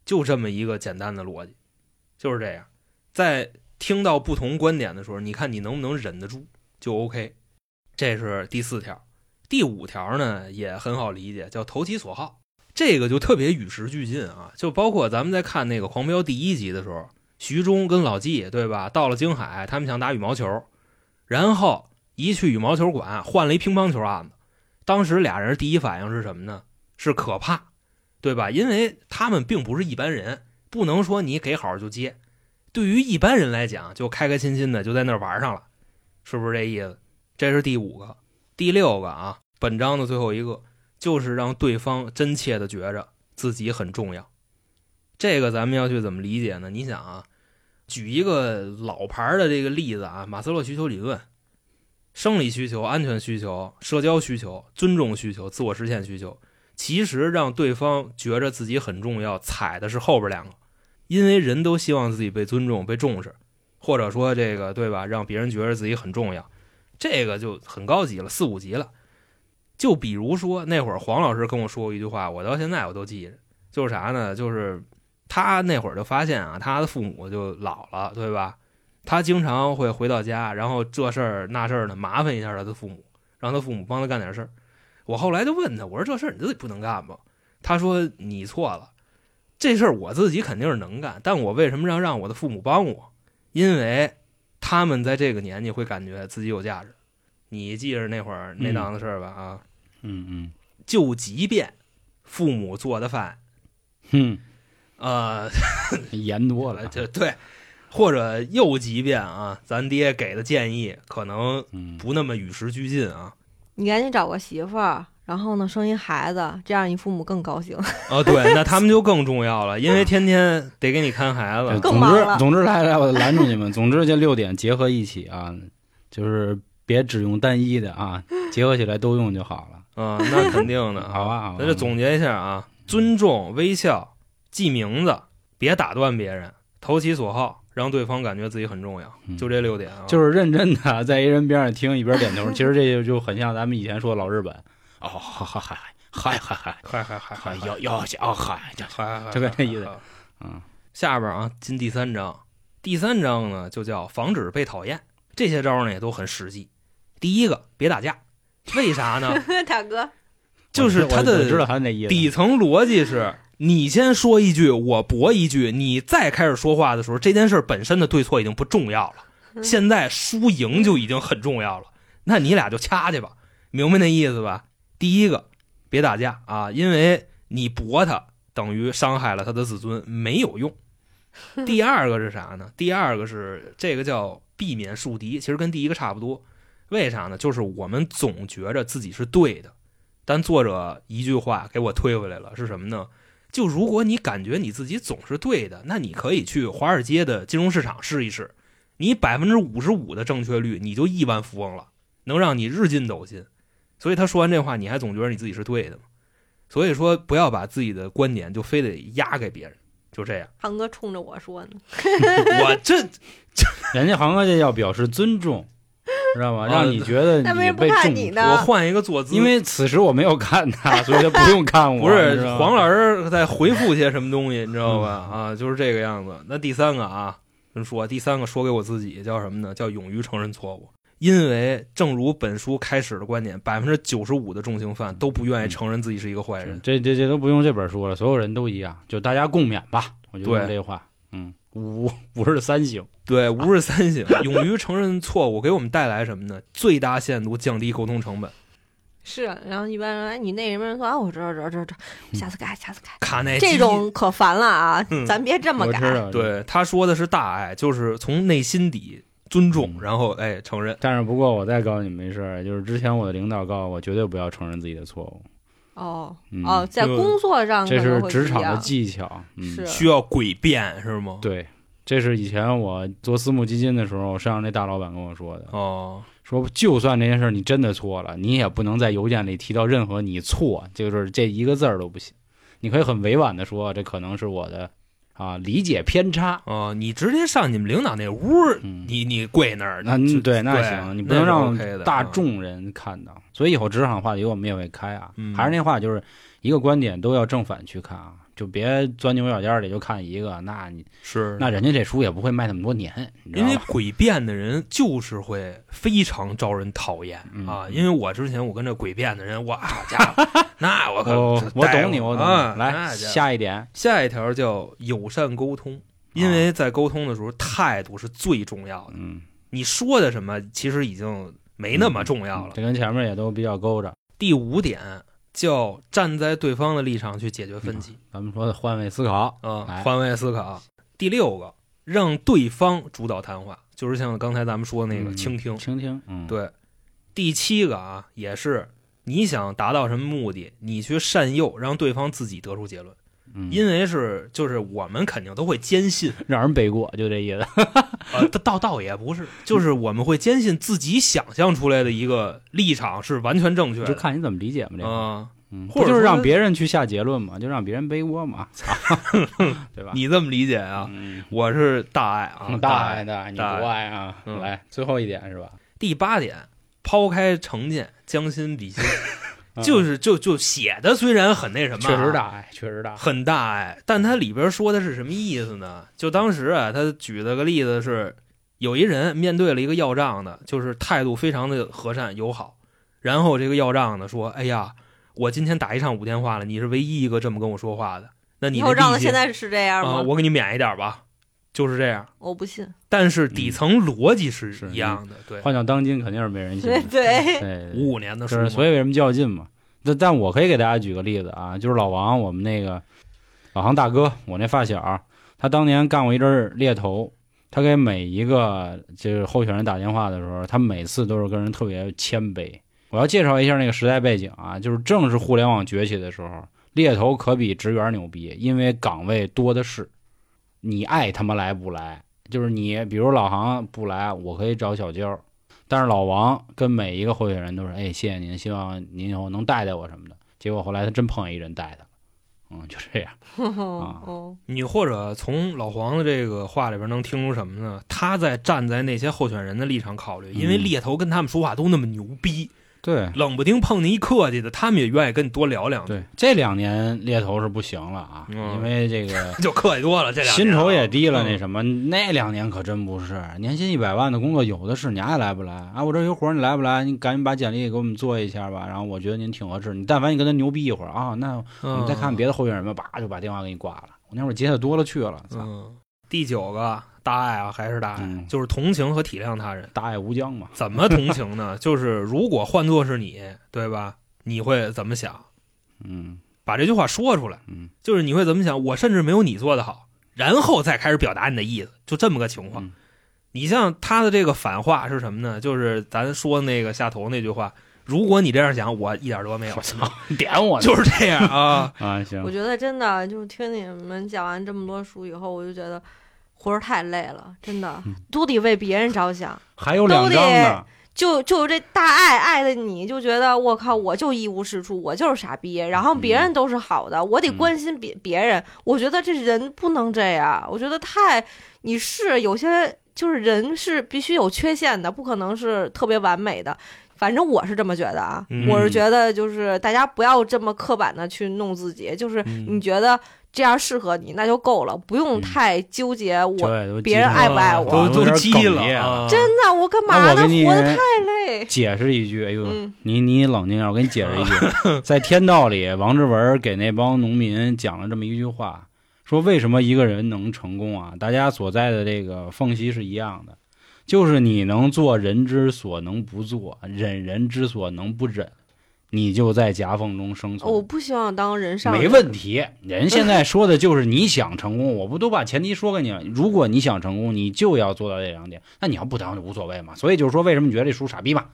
就这么一个简单的逻辑，就是这样。在听到不同观点的时候，你看你能不能忍得住，就 OK。这是第四条，第五条呢也很好理解，叫投其所好。这个就特别与时俱进啊，就包括咱们在看那个《狂飙》第一集的时候，徐忠跟老纪对吧，到了京海，他们想打羽毛球，然后一去羽毛球馆换了一乒乓球案子。当时俩人第一反应是什么呢？是可怕，对吧？因为他们并不是一般人，不能说你给好就接。对于一般人来讲，就开开心心的就在那玩上了，是不是这意思？这是第五个，第六个啊，本章的最后一个就是让对方真切的觉着自己很重要。这个咱们要去怎么理解呢？你想啊，举一个老牌的这个例子啊，马斯洛需求理论，生理需求、安全需求、社交需求、尊重需求、自我实现需求，其实让对方觉着自己很重要，踩的是后边两个，因为人都希望自己被尊重、被重视，或者说这个对吧，让别人觉得自己很重要，这个就很高级了，四五级了。就比如说那会儿黄老师跟我说过一句话，我到现在我都记着，就是啥呢？就是他那会儿就发现啊，他的父母就老了，对吧？他经常会回到家，然后这事儿那事儿的麻烦一下他的父母，让他父母帮他干点事儿。我后来就问他，我说这事儿你自己不能干吗？他说你错了，这事儿我自己肯定是能干，但我为什么要让我的父母帮我？因为他们在这个年纪会感觉自己有价值。你记着那会儿那档子事儿吧？啊，嗯嗯就即便父母做的饭，嗯，呃，盐多了，就对，或者又即便啊，咱爹给的建议可能嗯，不那么与时俱进啊。你赶紧找个媳妇儿，然后呢生一孩子，这样你父母更高兴。哦，对，那他们就更重要了，因为天天得给你看孩子。总更忙了之总之来来，我拦住你们。总之这六点结合一起啊，就是别只用单一的啊，结合起来都用就好了。啊、那肯定的 啊。好吧，好吧咱就总结一下啊：尊重、微笑、记名字，别打断别人，投其所好，让对方感觉自己很重要，嗯就这六点啊。就是认真的 在一人边上听一边点头，其实这就就很像咱们以前说的老日本。哦，嗨嗨嗨嗨嗨嗨嗨嗨嗨嗨，嗨，要要要嗨，这嗨嗨，就跟这意思嗨。嗯下边啊，进第三章，第三章呢就叫防止被讨厌。这些招呢也都很实际。第一个，别打架，为啥呢？大哥，就是他的知道他那意思。底层逻辑是你先说一句，我驳一句，你再开始说话的时候，这件事本身的对错已经不重要了，现在输赢就已经很重要了。那你俩就掐去吧，明白那意思吧？第一个，别打架啊，因为你驳他等于伤害了他的自尊，没有用。第二个是啥呢？第二个是这个叫避免树敌，其实跟第一个差不多。为啥呢？就是我们总觉着自己是对的，但作者一句话给我推回来了，是什么呢？就如果你感觉你自己总是对的，那你可以去华尔街的金融市场试一试，你百分之五十五的正确率，你就亿万富翁了，能让你日进斗金。所以他说完这话，你还总觉得你自己是对的吗？所以说，不要把自己的观点就非得压给别人，就这样。航哥冲着我说呢，我这 人家航哥这要表示尊重，知道吗？啊让你觉得那为什么不被重。看你呢我换一个坐姿，因为此时我没有看他，所以他不用看我。不是黄老师在回复些什么东西，你知道吧？嗯啊，就是这个样子。那第三个啊，跟说第三个说给我自己叫什么呢？叫勇于承认错误。因为正如本书开始的观点，百分之九十五的重刑犯都不愿意承认自己是一个坏人。这这这都不用这本书了，所有人都一样，就大家共勉吧。我就用这话，嗯，五五日三省，对，五日三省，勇于承认错误，给我们带来什么呢？最大限度降低沟通成本。是，然后一般人，哎，你那什么人说啊，我知道，知道，知道，知道，下次改，下次改，卡内基这种可烦了啊嗯，咱别这么改。对他说的是大爱，就是从内心底尊重，嗯然后哎承认。但是不过我再告诉你们一事儿，就是之前我的领导告诉我，绝对不要承认自己的错误。哦嗯、哦，在工作上这是职场的技巧。嗯，是需要诡辩是吗？对，这是以前我做私募基金的时候，我上那大老板跟我说的。哦，说就算这件事儿你真的错了，你也不能在邮件里提到任何你错，就是这一个字儿都不行。你可以很委婉的说，这可能是我的啊理解偏差。哦，你直接上你们领导那屋，嗯，你你跪那儿，那就对那行，你不能让大嗯众人看到。所以以后职场话题我们也会开啊，嗯还是那话，就是一个观点都要正反去看啊，就别钻牛角尖里就看一个，那你是那人家这书也不会卖那么多年，因为？诡辩的人就是会非常招人讨厌嗯啊！因为我之前我跟这诡辩的人，哇好家伙，那我可我我懂你，我懂啊你。来下一点，下一条叫友善沟通，因为在沟通的时候态度是最重要的。嗯，你说的什么其实已经没那么重要了。这跟前面也都比较勾着。第五点叫站在对方的立场去解决分歧。咱们说的换位思考，啊、哎换位思考。第六个，让对方主导谈话，就是像刚才咱们说的那个嗯倾听。倾听，嗯，，对，第七个啊，也是你想达到什么目的，你去善诱，让对方自己得出结论。嗯，因为是就是我们肯定都会坚信，让人背锅，就这意思。呃，倒倒也不是，就是我们会坚信自己想象出来的一个立场是完全正确的。就看你怎么理解嘛，这个，啊、嗯，或者就是让别人去下结论嘛，就让别人背锅嘛，对吧？你这么理解啊？嗯，我是大爱啊，大爱大爱，你大爱啊！嗯来，最后一点是吧？第八点，抛开成见，将心比心，嗯就是就就写的虽然很那什么、啊，确实大爱，确实大。很大爱，但它里边说的是什么意思呢？就当时啊，他举了个例子是，有一人面对了一个要账的，就是态度非常的和善友好，然后这个要账的说：“哎呀，我今天打一场五电话了，你是唯一一个这么跟我说话的，那你以后让的现在是这样啊、吗？我给你免一点吧。”就是这样，我不信。但是底层逻辑是是一样的，对，换到当今肯定是没人信对的。对，对，五 五年的书嘛，就是所以为什么较劲嘛？但但我可以给大家举个例子啊，就是老王，我们那个老航大哥，我那发小，他当年干过一阵猎头，他给每一个就是候选人打电话的时候，他每次都是跟人特别谦卑。我要介绍一下那个时代背景啊，就是正是互联网崛起的时候，猎头可比职员牛逼，因为岗位多的是，你爱他妈来不来，就是你，比如老航不来，我可以找小娇。但是老王跟每一个候选人都是，哎，谢谢您，希望您以后能带带我什么的。结果后来他真碰见一人带他了，嗯，就这样。哦，你或者从老黄的这个话里边能听出什么呢？他在站在那些候选人的立场考虑，因为嗯猎头跟他们说话都那么牛逼，对冷不丁碰你一客气的，他们也愿意跟你多聊两句，对，这两年猎头是不行了啊，嗯因为这个 就客气多了。这两年薪酬也低了，嗯那什么，那两年可真不是，年薪一百万的工作有的是，你爱来不来啊？我这有活儿你来不来？你赶紧把简历给我们做一下吧。然后我觉得您挺合适，你但凡你跟他牛逼一会儿啊，那我们再看看别的。候选人吧，叭就把电话给你挂了。我那会儿接的多了去了，第九个大爱啊，还是大爱，嗯就是同情和体谅他人。大爱无疆嘛。怎么同情呢？就是如果换作是你，对吧？你会怎么想？嗯把这句话说出来，嗯就是你会怎么想？我甚至没有你做的好，然后再开始表达你的意思，就这么个情况。嗯你像他的这个反话是什么呢？就是咱说那个下头那句话，如果你这样想，我一点都没有我。操，点我呢就是这样啊，啊行我，觉得真的就是听你们讲完这么多书以后，我就觉得活着太累了，真的嗯都得为别人着想。还有两张都呢。就就这大爱爱的你，就觉得我靠，我就一无是处，我就是傻逼，然后别人都是好的，我得嗯关心别别人。我觉得这人不能这样，我觉得太你是有些就是人是必须有缺陷的，不可能是特别完美的。反正我是这么觉得啊，嗯我是觉得就是大家不要这么刻板的去弄自己，就是嗯你觉得这样适合你那就够了，不用嗯太纠结我。对别人爱不爱我都都急了！真的，我干嘛呢？活得太累。解释一句，哎呦，嗯你你冷静一下，我给你解释一句，在天道里，王志文给那帮农民讲了这么一句话，说为什么一个人能成功啊？大家所在的这个缝隙是一样的，就是你能做人之所能不做，忍人之所能不忍，你就在夹缝中生存。我不希望当人上没问题，人现在说的就是你想成功，我不都把前提说给你了？如果你想成功，你就要做到这两点，那你要不当就无所谓嘛。所以就是说，为什么你觉得这书傻逼嘛？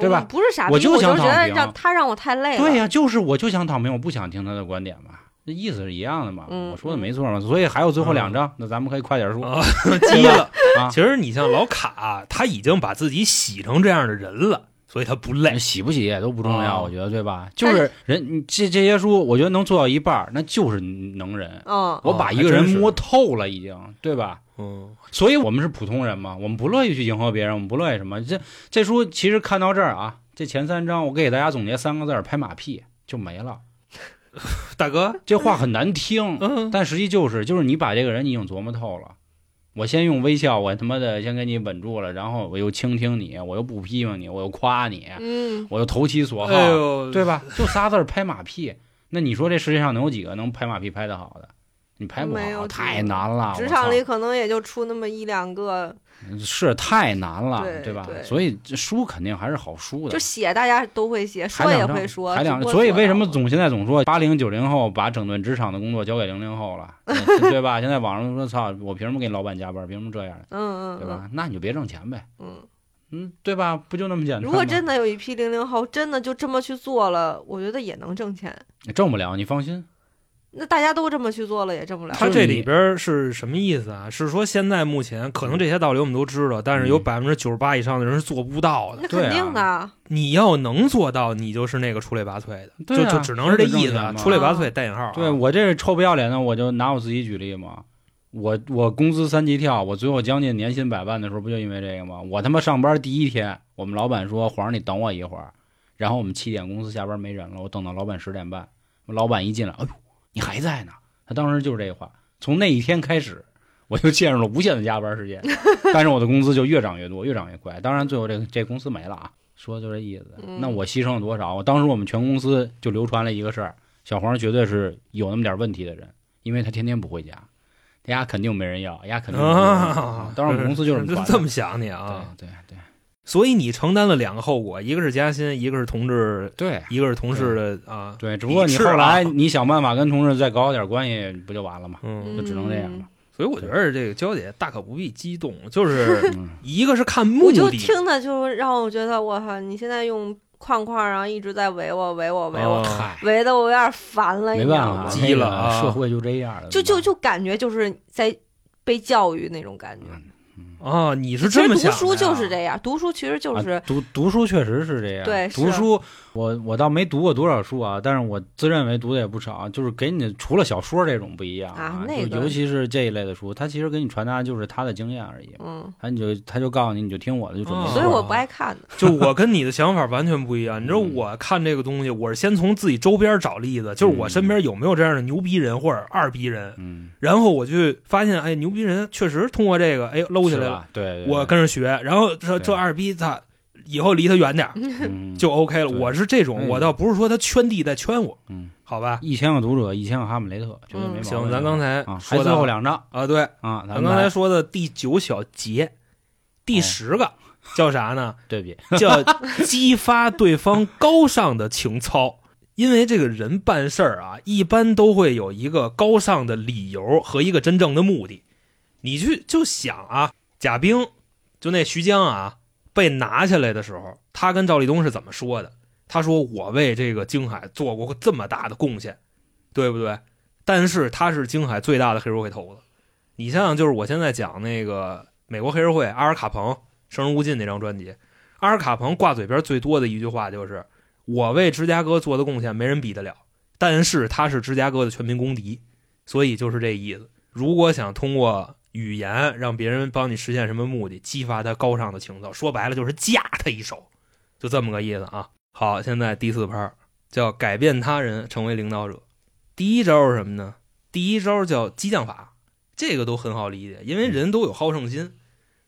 对吧我不是傻逼，我就觉得想躺平让他让我太累了。对呀、就是我就想躺平，我不想听他的观点嘛，那意思是一样的嘛。嗯我说的没错嘛，所以还有最后两章，那咱们可以快点说啊，急了。啊。其实你像老卡，他已经把自己洗成这样的人了，所以他不累。洗不洗也都不重要，哦我觉得对吧？就是人，你这这些书，我觉得能做到一半，那就是能人。嗯，我把一个人摸透了，已经，对吧？嗯，所以我们是普通人嘛，我们不乐意去迎合别人，我们不乐意什么。这这书其实看到这儿啊，这前三章我给大家总结三个字儿：拍马屁就没了。大哥，这话很难听，嗯，但实际就是就是你把这个人你已经琢磨透了。我先用微笑，我他妈的先给你稳住了，然后我又倾听你，我又不批评你，我又夸你，嗯，我又投其所好，哎呦，对吧？就仨字儿拍马屁。那你说这世界上能有几个能拍马屁拍得好的？你拍不好，太难了。职场里可能也就出那么一两个，是太难了，吧？对吧所以这书肯定还是好书的就。写大家都会写，说也会说，所以为什么总现在总说八零九零后把整顿职场的工作交给零零后了，嗯对吧？现在网上说操，我凭什么给你老板加班？凭什么这样？嗯嗯对吧？那你就别挣钱呗，嗯嗯，对吧？不就那么简单？如果真的有一批零零后真的就这么去做了，我觉得也能挣钱。挣不了，你放心。那大家都这么去做了，也挣不了。他这里边是什么意思啊？是说现在目前可能这些道理我们都知道，但是有嗯百分之九十八以上的人是做不到的。那肯定的，你要能做到，你就是那个出类拔萃的，对啊就就只能是这意思出类拔萃带引号啊。对我这是臭不要脸的，我就拿我自己举例嘛。我我工资三级跳，我最后将近年薪百万的时候，不就因为这个吗？我他妈上班第一天，我们老板说皇上你等我一会儿，然后我们七点公司下班没人了，我等到老板十点半，老板一进来，哎呦你还在呢？他当时就是这话。从那一天开始，我就陷入了无限的加班时间，但是我的工资就越涨越多，越涨越快。当然最后这这公司没了啊，说的就这意思。嗯那我牺牲了多少？我当时我们全公司就流传了一个事儿，小黄绝对是有那么点问题的人，因为他天天不回家，他家肯定没人要，家肯定没人要啊，当然我们公司就是这么 想你啊。对对对所以你承担了两个后果，一个是加薪，一个是同志，对一个是同事的啊。对，只不过你后来你想办法跟同事再搞好点关系，不就完了吗？嗯，就只能这样了。所以我觉得这个娇姐大可不必激动，就是嗯，一个是看目我就，听的就让我觉得，我靠，你现在用框框，然后一直在围我，围我，围我，围的我有点烦了，没你知道吗办法，？急了啊社会就这样了。就就就感觉就是在被教育那种感觉。嗯啊，你是其实读这么想的书就是这样，读书其实就是啊、读读书确实是这样。对读书我我倒没读过多少书啊，但是我自认为读的也不少。就是给你除了小说这种不一样啊那个就尤其是这一类的书，他其实给你传达就是他的经验而已。嗯，他你就他就告诉你，你就听我的，就准没哦错。所以我不爱看的。就我跟你的想法完全不一样。你知道，嗯我看这个东西，我是先从自己周边找例子，就是我身边有没有这样的牛逼人或者二逼人，嗯，然后我去发现，哎，牛逼人确实通过这个，哎，搂起来了，对我跟着学，然后这这二逼他以后离他远点就 OK 了。我是这种，嗯我倒不是说他圈地在圈我，嗯，好吧？一千个读者，一千个哈姆雷特，绝对没毛病。行，咱刚才啊，还说到最后两章啊，对，啊，咱刚才说的第九小节，第哦十个叫啥呢？对比，叫激发对方高尚的情操。因为这个人办事儿啊，一般都会有一个高尚的理由和一个真正的目的。你去就想啊，贾冰就那徐江啊被拿下来的时候，他跟赵立东是怎么说的？他说：“我为这个京海做过这么大的贡献，对不对？但是他是京海最大的黑社会头子。你想想，就是我现在讲那个美国黑社会阿尔卡彭《生人勿近》那张专辑，阿尔卡彭挂嘴边最多的一句话就是：“我为芝加哥做的贡献没人比得了。”但是他是芝加哥的全民公敌，所以就是这意思。如果想通过语言让别人帮你实现什么目的，激发他高尚的情操，说白了就是架他一手，就这么个意思啊。好，现在第四拍叫改变他人成为领导者。第一招是什么呢？第一招叫激将法，这个都很好理解，因为人都有好胜心，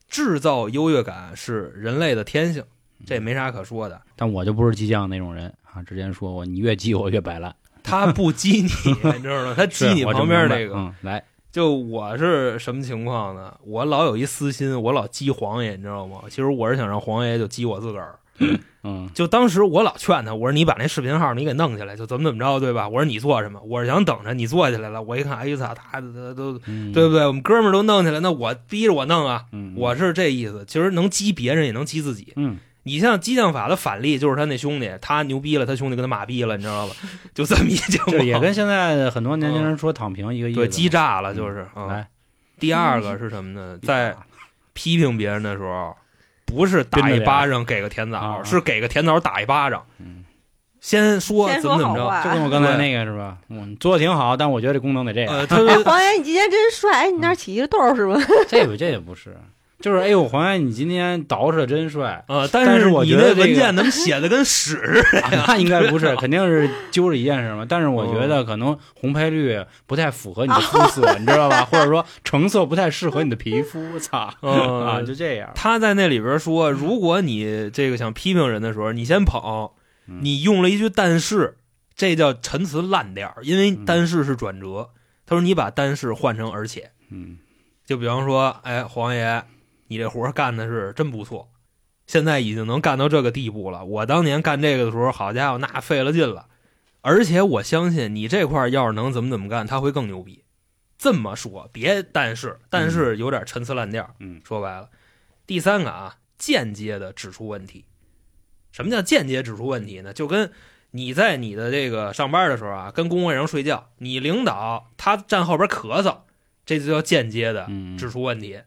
制造优越感是人类的天性，这没啥可说的。但我就不是激将那种人啊，之前说过，你越激我越摆烂。他不激你，你知道吗？他激你旁边那个。嗯，来，就我是什么情况呢？我老有一私心，我老激黄爷，你知道吗？其实我是想让黄爷就激我自个儿。嗯就当时我老劝他，我说你把那视频号你给弄起来，就怎么怎么着，对吧？我说你做什么？我是想等着你做起来了，我一看，哎呦操，他他都嗯，对不对？我们哥们儿都弄起来，那我逼着我弄啊，嗯，我是这意思。其实能激别人，也能激自己。嗯你像激将法的反例，就是他那兄弟，他牛逼了，他兄弟跟他马逼了，你知道吧？就这么一情况。这也跟现在很多年轻人说躺平一个意思嘛。对激炸了，就是。啊来，第二个是什么呢？在批评别人的时候，不是打一巴掌给个甜枣，啊是给个甜枣打一巴掌。嗯，先说怎么怎么着，就跟我刚才那个是吧？嗯，做的挺好，但我觉得这功能得这样。呃，他哎，黄爷，你今天真帅！哎，你那儿起一个痘是吧？这不这也不是，就是哎呦，黄岩，你今天捯饬的真帅。呃，但是是我你那觉得这个文件怎么写的跟屎似的？啊那应该不是，肯定是揪着一件事嘛。但是我觉得可能红配绿不太符合你的肤色，你知道吧？或者说成色不太适合你的皮肤，操嗯啊，就这样。他在那里边说，如果你这个想批评人的时候，你先捧，嗯你用了一句但是，这叫陈词滥调，因为嗯但是是转折。他说你把但是换成而且，嗯就比方说，哎，黄爷，你这活干的是真不错，现在已经能干到这个地步了。我当年干这个的时候，好家伙，那费了劲了。而且我相信你这块要是能怎么怎么干，他会更牛逼。这么说，别但是，但是有点陈词滥调。嗯说白了，第三个啊，间接的指出问题。什么叫间接指出问题呢？就跟你在你的这个上班的时候啊，跟工位上睡觉，你领导他站后边咳嗽，这就叫间接的嗯，指出问题，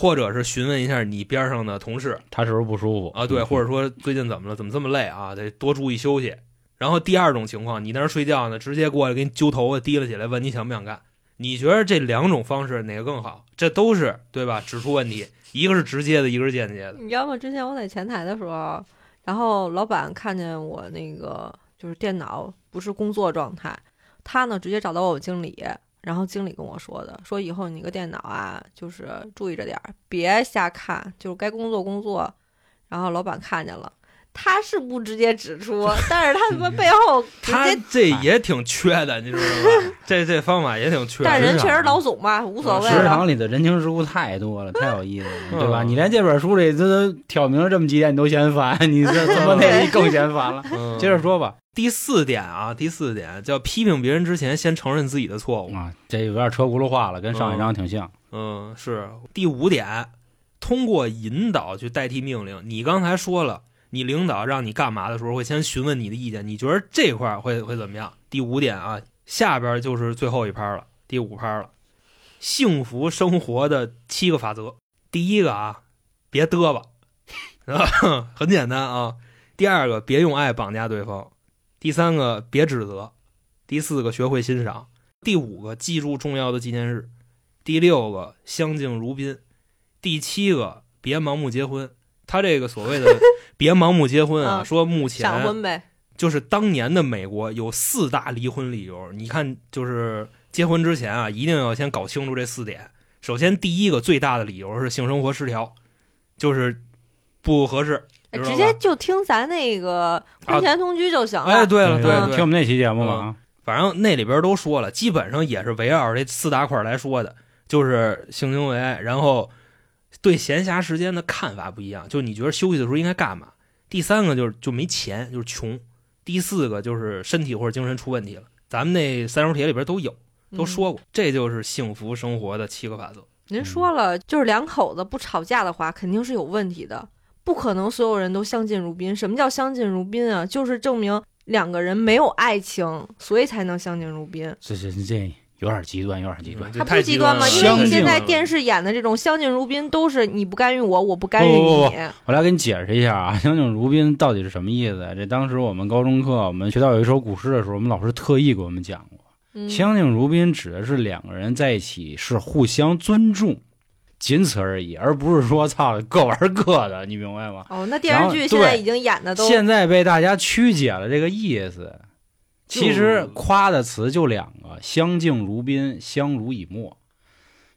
或者是询问一下你边上的同事他是不是不舒服啊，对，或者说最近怎么了，怎么这么累啊，得多注意休息。然后第二种情况，你在那儿睡觉呢，直接过来给你揪头发提了起来，问你想不想干。你觉得这两种方式哪个更好？这都是对吧？指出问题，一个是直接的，一个是间接的。你知道吗？之前我在前台的时候，然后老板看见我那个就是电脑不是工作状态，他呢直接找到我经理，然后经理跟我说的，说以后你个电脑啊，就是注意着点儿，别瞎看，就是该工作工作。然后老板看见了。他是不直接指出，但是他他妈背后 直他接，这也挺缺的，你知道吗？这这方法也挺缺的。但人确实老总嘛，无所谓职了。场里的人情世故太多了，太有意思了，对吧？嗯你连这本书里这都挑明了这么几点你都嫌烦，你这 怎么那个更嫌烦了？嗯接着说吧。第四点啊，第四点叫批评别人之前先承认自己的错误。啊，这有点车轱辘话了，跟上一章挺像。嗯，是第五点，通过引导去代替命令。你刚才说了，你领导让你干嘛的时候会先询问你的意见，你觉得这块儿会会怎么样？第五点啊，下边就是最后一拍了，第五拍了，幸福生活的七个法则。第一个啊，别嘚吧，很简单啊。第二个，别用爱绑架对方。第三个，别指责。第四个，学会欣赏。第五个，记住重要的纪念日。第六个，相敬如宾。第七个，别盲目结婚。他这个所谓的 别盲目结婚啊，嗯说目前闪婚呗，就是当年的美国有四大离婚理由。你看，就是结婚之前啊，一定要先搞清楚这四点。首先，第一个最大的理由是性生活失调，就是不合适，直接就听咱那个婚前同居就行了。哎，对了，对了听我们那期节目嘛，反正那里边都说了，基本上也是围绕这四大块来说的，就是性行为，然后对闲暇时间的看法不一样，就你觉得休息的时候应该干嘛？第三个就是就没钱，就是穷；第四个就是身体或者精神出问题了。咱们那三手帖里边都有，都嗯说过，这就是幸福生活的七个法则。您说了，就是两口子不吵架的话，肯定是有问题的，不可能所有人都相敬如宾。什么叫相敬如宾啊？就是证明两个人没有爱情，所以才能相敬如宾。这这这有点极端，有点极端。嗯这它不极端是极端吗？因为你现在电视演的这种相敬如宾，都是你不干预我，我不干预不不你。我来给你解释一下啊，相敬如宾到底是什么意思？这当时我们高中课，我们学到有一首古诗的时候，我们老师特意给我们讲过，嗯相敬如宾指的是两个人在一起是互相尊重，仅此而已，而不是说操各玩各的，你明白吗？哦，那电然后视剧现在对已经演的都现在被大家曲解了这个意思，其实夸的词就两个：相敬如宾，相濡以沫。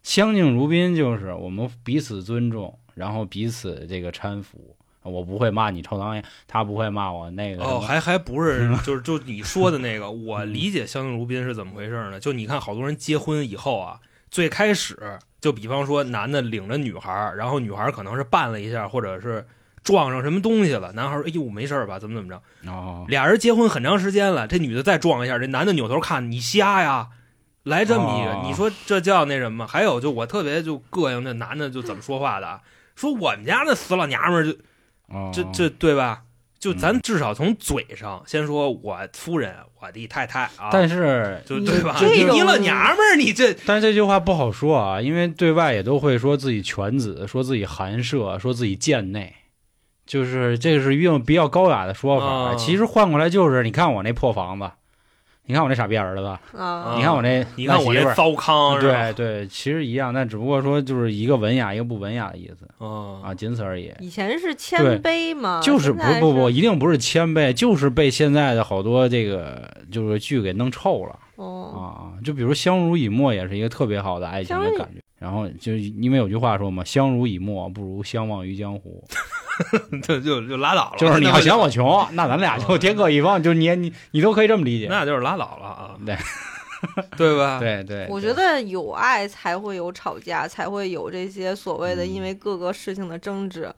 相敬如宾就是我们彼此尊重，然后彼此这个搀扶。我不会骂你臭当爷，他不会骂我那个哦，还还不是，就是就你说的那个，我理解相敬如宾是怎么回事呢？就你看，好多人结婚以后啊，最开始就比方说男的领着女孩儿，然后女孩儿可能是绊了一下，或者是撞上什么东西了，男孩儿说：“哎呦，没事儿吧？怎么怎么着？”哦，俩人结婚很长时间了，这女的再撞一下，这男的扭头看你瞎呀，来这么一个，哦你说这叫那什么？还有就我特别就膈应这男的就怎么说话的啊，说我们家那死老娘们儿就哦这这对吧？就咱嗯至少从嘴上先说我夫人，我的太太啊，但是就对吧？你你老娘们儿，你这但是这句话不好说啊，因为对外也都会说自己犬子，说自己寒舍，说自己贱内，就是这是用比较高雅的说法。啊其实换过来就是，你看我那破房子，你看我那傻逼儿子，啊你看我那你看我这糟糠对对，其实一样，但只不过说就是一个文雅，一个不文雅的意思嗯啊，仅此而已。以前是谦卑嘛，就是不不不，一定不是谦卑，就是被现在的好多这个就是剧给弄臭了。哦，啊，就比如相濡以沫也是一个特别好的爱情的感觉。然后就因为有句话说嘛，相濡以沫不如相忘于江湖。就就就拉倒了，就是你要嫌我穷，那咱俩就天各一方，就你你你都可以这么理解。那就是拉倒了啊，对 对吧？对对，我觉得有爱才会有吵架，才会有这些所谓的因嗯为各个事情的争执。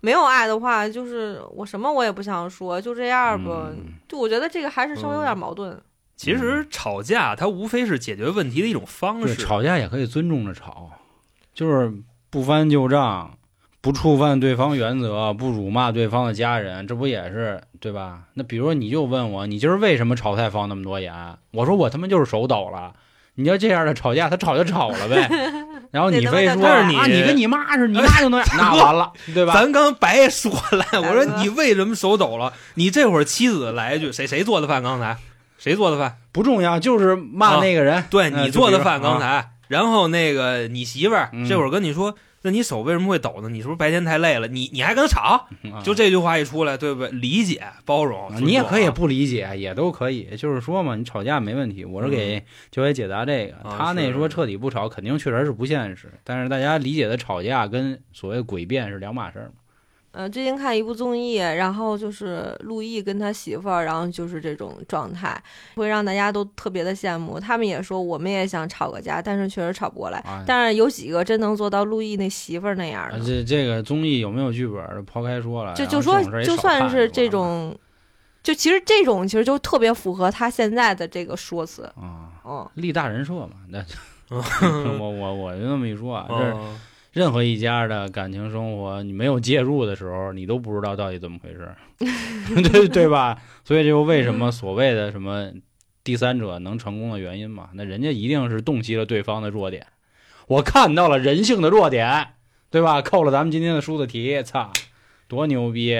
没有爱的话，就是我什么我也不想说，就这样吧。嗯就我觉得这个还是稍微有点矛盾。其实吵架它无非是解决问题的一种方式，吵架也可以尊重着吵，就是不翻旧账，不触犯对方原则，不辱骂对方的家人，这不也是对吧？那比如说你就问我，你今儿为什么炒菜放那么多盐？我说我他妈就是手抖了。你要这样的吵架，他吵就吵了呗。然后你非说那他妈啊，你跟你妈似的，你妈就能 那完了，对吧？咱刚白说了，我说你为什么手抖了？你这会儿妻子来一句，谁谁做的饭？刚才谁做的饭？不重要，就是骂那个人。对嗯你做的饭，刚才。然后那个你媳妇儿嗯这会儿跟你说，那你手为什么会抖呢？你是不是白天太累了？你你还跟他吵？啊就这句话一出来，对不对？理解、包容，啊你也可以不理解，也都可以。就是说嘛，你吵架没问题。我是给九爷解答这个，啊他那是说彻底不吵，肯定确实是不现实。但是大家理解的吵架跟所谓诡辩是两码事儿嘛。呃，最近看一部综艺，然后就是陆毅跟他媳妇儿，然后就是这种状态，会让大家都特别的羡慕。他们也说，我们也想吵个架，但是确实吵不过来。啊，但是有几个真能做到陆毅那媳妇儿那样啊的，这这个综艺有没有剧本？抛开说了，就就说就算是这种，就其实这种其实就特别符合他现在的这个说辞。啊，嗯，立大人设嘛。那 我我我就那么一说啊，这任何一家的感情生活，你没有介入的时候，你都不知道到底怎么回事，对 对吧？所以就为什么所谓的什么第三者能成功的原因嘛？那人家一定是洞悉了对方的弱点，我看到了人性的弱点，对吧？扣了咱们今天的书的题，操，多牛逼，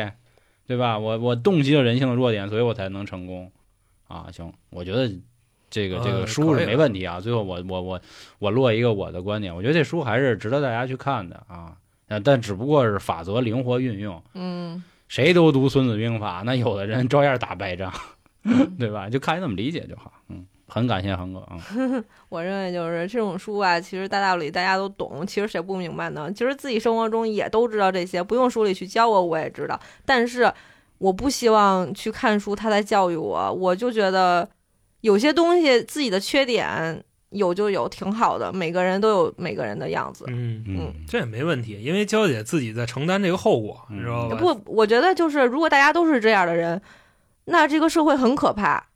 对吧？我我洞悉了人性的弱点，所以我才能成功啊！行，我觉得这个这呃个书是没问题啊。最后我我我我落一个我的观点，我觉得这书还是值得大家去看的啊。呃但只不过是法则灵活运用，嗯，谁都读《孙子兵法》，那有的人照样打败仗，对吧？就看你怎么理解就好。嗯，很感谢恒哥啊。我认为就是这种书啊，其实大道理大家都懂，其实谁不明白呢？其实自己生活中也都知道这些，不用书里去教我，我也知道。但是我不希望去看书，他在教育我，我就觉得有些东西自己的缺点有就有，挺好的。每个人都有每个人的样子。嗯，嗯，这也没问题，因为娇姐自己在承担这个后果，嗯你知道吧？不，我觉得就是如果大家都是这样的人，那这个社会很可怕。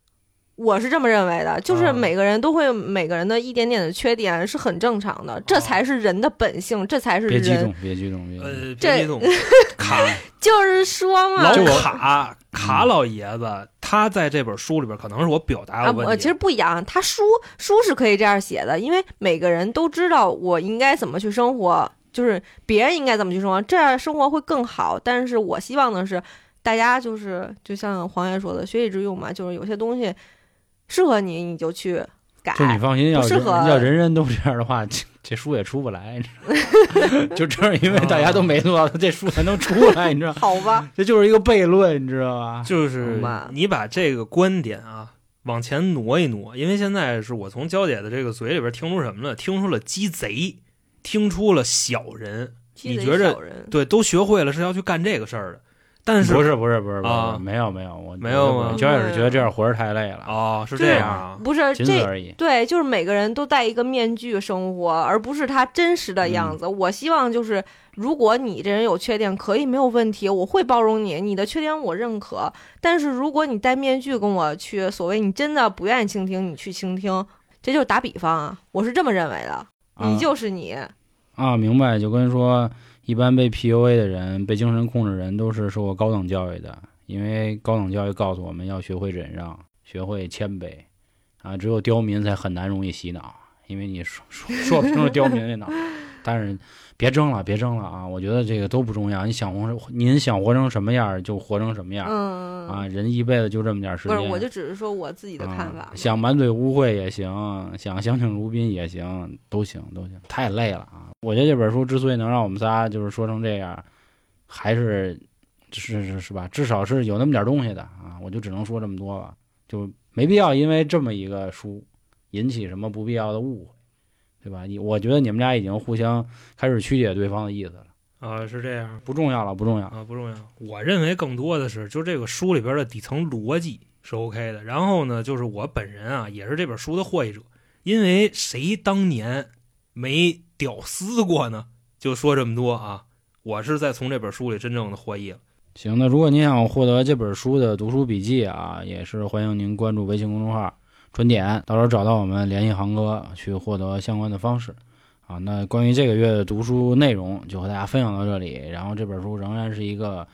我是这么认为的，就是啊每个人都会有每个人的一点点的缺点是很正常的，这才是人的本性，这才是人。别激动，别激动，别激动。呃，别这激动，卡就是说嘛，老卡卡老爷子，他在这本书里边可能是我表达啊，有问题，我其实不一样，他书书是可以这样写的，因为每个人都知道我应该怎么去生活，就是别人应该怎么去生活，这样生活会更好。但是我希望的是，大家就是就像黄爷说的，学以致用嘛，就是有些东西适合你，你就去改。就你放心，要适合要人人都这样的话，这这书也出不来。你知道吗 就正是因为大家都没做到，这书才能出来，你知道吗？好吧，这就是一个悖论，你知道吧？就是你把这个观点啊往前挪一挪，因为现在是我从娇姐的这个嘴里边听出什么了？听出了鸡贼，听出了小人，鸡贼你觉着对，都学会了是要去干这个事儿的。但是不是不是不是不是啊没有没有我没有吗焦也是觉得这样活着太累了，哦，是这样啊，不是仅此这而已。对，就是每个人都戴一个面具生活，而不是他真实的样子。我希望就是，如果你这人有缺点，可以没有问题，我会包容你，你的缺点我认可。但是如果你戴面具跟我去，所谓你真的不愿意倾听，你去倾听，这就是打比方啊，我是这么认为的。你啊就是你，啊，明白，就跟说一般被 PUA 的人、被精神控制人都是受过高等教育的，因为高等教育告诉我们要学会忍让，学会谦卑，啊，只有刁民才很难容易洗脑，因为你说说说不清楚刁民那脑。但是别争了，别争了啊！我觉得这个都不重要，你想活，您想活成什么样就活成什么样、嗯，啊！人一辈子就这么点时间，不是，我就只是说我自己的看法啊。想满嘴污秽也行，想相敬如宾也行，都行都行。太累了啊！我觉得这本书之所以能让我们仨就是说成这样，还是是是是吧？至少是有那么点东西的啊！我就只能说这么多了，就没必要因为这么一个书引起什么不必要的误会，对吧？你我觉得你们俩已经互相开始曲解对方的意思了，啊，是这样不重要了，不重要。啊，不重要。我认为更多的是，就这个书里边的底层逻辑是 OK 的。然后呢，就是我本人啊，也是这本书的获益者，因为谁当年没屌丝过呢？就说这么多啊，我是在从这本书里真正的获益了。行，那如果您想获得这本书的读书笔记啊，也是欢迎您关注微信公众号“春点”，到时候找到我们联系航哥去获得相关的方式。啊，那关于这个月的读书内容就和大家分享到这里，然后这本书仍然是一个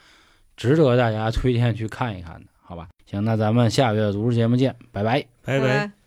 值得大家推荐去看一看的，好吧？行，那咱们下个月的读书节目见，拜拜。拜拜拜